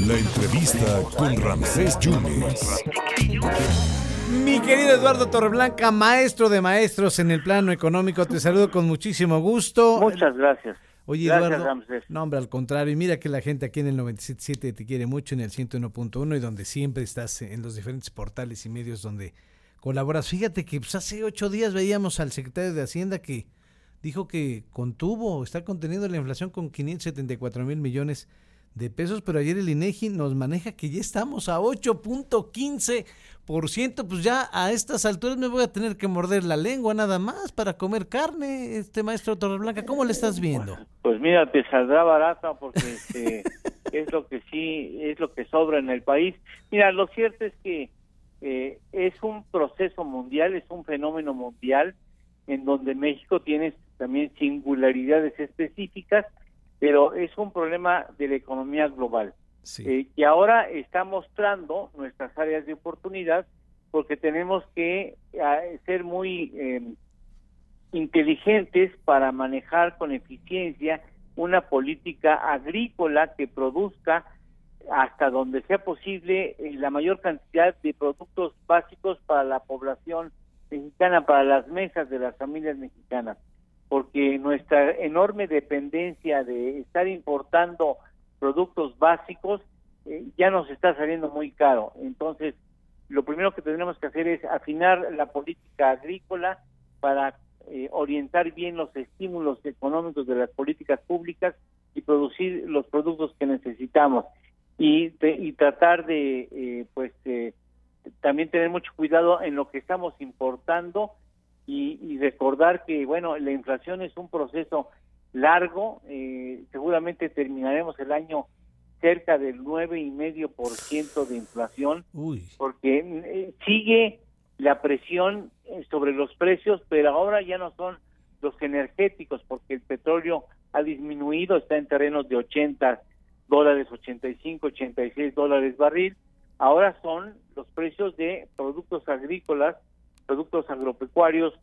La entrevista con Ramsés Yunes. Mi querido Eduardo Torreblanca, maestro de maestros en el plano económico, te saludo con muchísimo gusto. Muchas gracias. Oye, Gracias, Eduardo. Ramsés. No, hombre, al contrario. Y mira que la gente aquí en el 97.7 te quiere mucho, en el 101.1 y donde siempre estás en los diferentes portales y medios donde colaboras. Fíjate que pues, hace ocho días veíamos al secretario de Hacienda que dijo que contuvo, está conteniendo la inflación con 574 mil millones de pesos, pero ayer el INEGI nos maneja que ya estamos a 8.15%, pues ya a estas alturas me voy a tener que morder la lengua nada más para comer carne, este maestro Torreblanca, ¿cómo le estás viendo? Pues mira, te saldrá barata porque este, es lo que sí, es lo que sobra en el país. Mira, lo cierto es que eh, es un proceso mundial, es un fenómeno mundial en donde México tiene también singularidades específicas, pero es un problema de la economía global. Sí. eh, que ahora está mostrando nuestras áreas de oportunidad porque tenemos que eh, ser muy eh, inteligentes para manejar con eficiencia una política agrícola que produzca hasta donde sea posible eh, la mayor cantidad de productos básicos para la población mexicana, para las mesas de las familias mexicanas, porque nuestra enorme dependencia de estar importando productos básicos eh, ya nos está saliendo muy caro. Entonces, lo primero que tendremos que hacer es afinar la política agrícola para eh, orientar bien los estímulos económicos de las políticas públicas y producir los productos que necesitamos y, te- y tratar de eh, pues eh, también tener mucho cuidado en lo que estamos importando y, y recordar que bueno la inflación es un proceso largo eh, seguramente terminaremos el año cerca del nueve y medio por ciento de inflación Uy, porque eh, sigue la presión eh, sobre los precios, pero ahora ya no son los energéticos, porque el petróleo ha disminuido, está en terrenos de 80 dólares, 85, 86 dólares barril. Ahora son los precios de productos agrícolas, productos agropecuarios,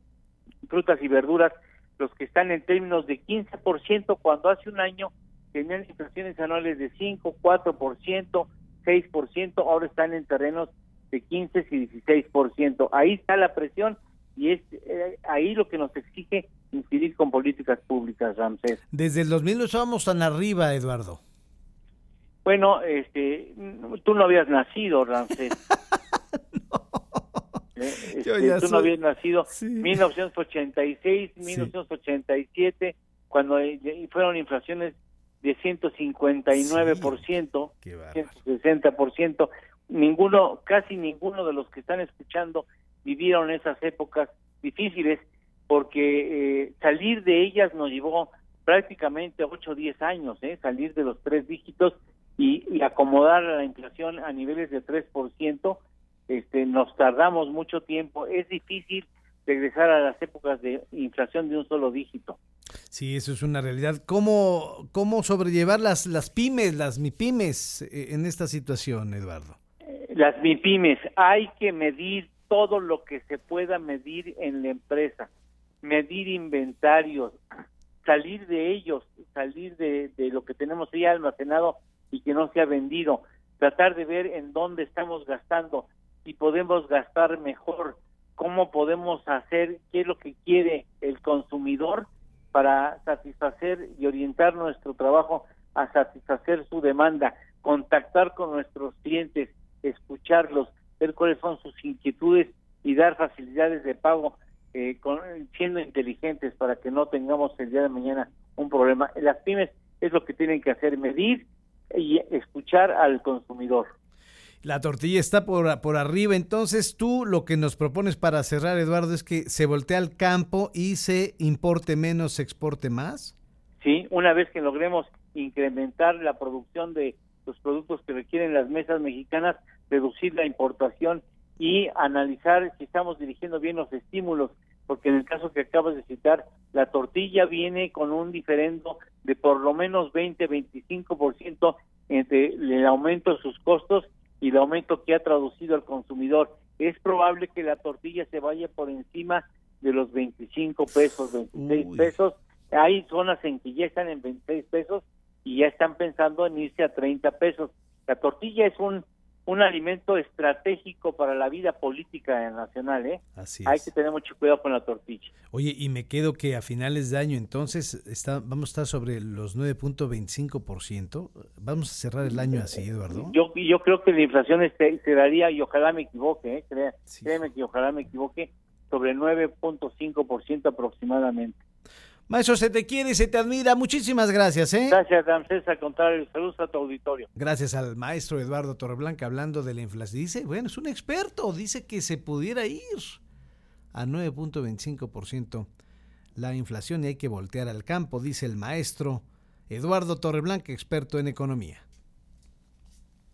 frutas y verduras, los que están en términos de 15%, cuando hace un año tenían inflaciones anuales de 5, 4%, 6%, ahora están en terrenos de 15 y 16%. Ahí está la presión y es eh, ahí lo que nos exige incidir con políticas públicas, Ramsés. desde el 2000 no estábamos tan arriba, Eduardo. Bueno, este, tú no habías nacido, Ramsés. Eh, este, tú soy- no habías nacido Sí. 1986, 1987, cuando eh, y fueron inflaciones de 159%, Qué bárbaro. 160%. Ninguno, casi ninguno de los que están escuchando vivieron esas épocas difíciles porque eh, salir de ellas nos llevó prácticamente 8 o 10 años, ¿eh? salir de los tres dígitos y, y acomodar la inflación a niveles de 3%, este, nos tardamos mucho tiempo. Es difícil regresar a las épocas de inflación de un solo dígito. Sí, eso es una realidad. ¿Cómo, cómo sobrellevar las, las pymes, las mipymes eh, en esta situación, Eduardo? Las MIPIMES, hay que medir todo lo que se pueda medir en la empresa, medir inventarios, salir de ellos, salir de, de lo que tenemos ya almacenado y que no se ha vendido, tratar de ver en dónde estamos gastando, si podemos gastar mejor, cómo podemos hacer, qué es lo que quiere el consumidor para satisfacer y orientar nuestro trabajo a satisfacer su demanda, contactar con nuestros clientes, escucharlos, ver cuáles son sus inquietudes y dar facilidades de pago eh, con, siendo inteligentes para que no tengamos el día de mañana un problema. Las pymes es lo que tienen que hacer, medir y escuchar al consumidor. La tortilla está por, por arriba, entonces tú lo que nos propones para cerrar, Eduardo, es que se voltee al campo y se importe menos, se exporte más. Sí, una vez que logremos incrementar la producción de los productos que requieren las mesas mexicanas, reducir la importación y analizar si estamos dirigiendo bien los estímulos, porque en el caso que acabas de citar, la tortilla viene con un diferendo de por lo menos 20-25% entre el aumento de sus costos y el aumento que ha traducido al consumidor. Es probable que la tortilla se vaya por encima de los 25 pesos, 26 Uy. pesos. Hay zonas en que ya están en 26 pesos y ya están pensando en irse a 30 pesos. La tortilla es un un alimento estratégico para la vida política nacional, ¿eh? Así Hay que tener mucho cuidado con la tortilla. Oye, y me quedo que a finales de año entonces está, vamos a estar sobre los 9.25%. Vamos a cerrar el año así, Eduardo. Yo, yo creo que la inflación este, se daría, y ojalá me equivoque, ¿eh? créeme que ojalá me equivoque, sobre 9.5% aproximadamente. Maestro, se te quiere y se te admira. Muchísimas gracias, ¿eh? Gracias, Ramsés. Al contrario, saludos a tu auditorio. Gracias al maestro Eduardo Torreblanca hablando de la inflación. Dice, bueno, es un experto. Dice que se pudiera ir a 9.25% la inflación y hay que voltear al campo, dice el maestro Eduardo Torreblanca, experto en economía.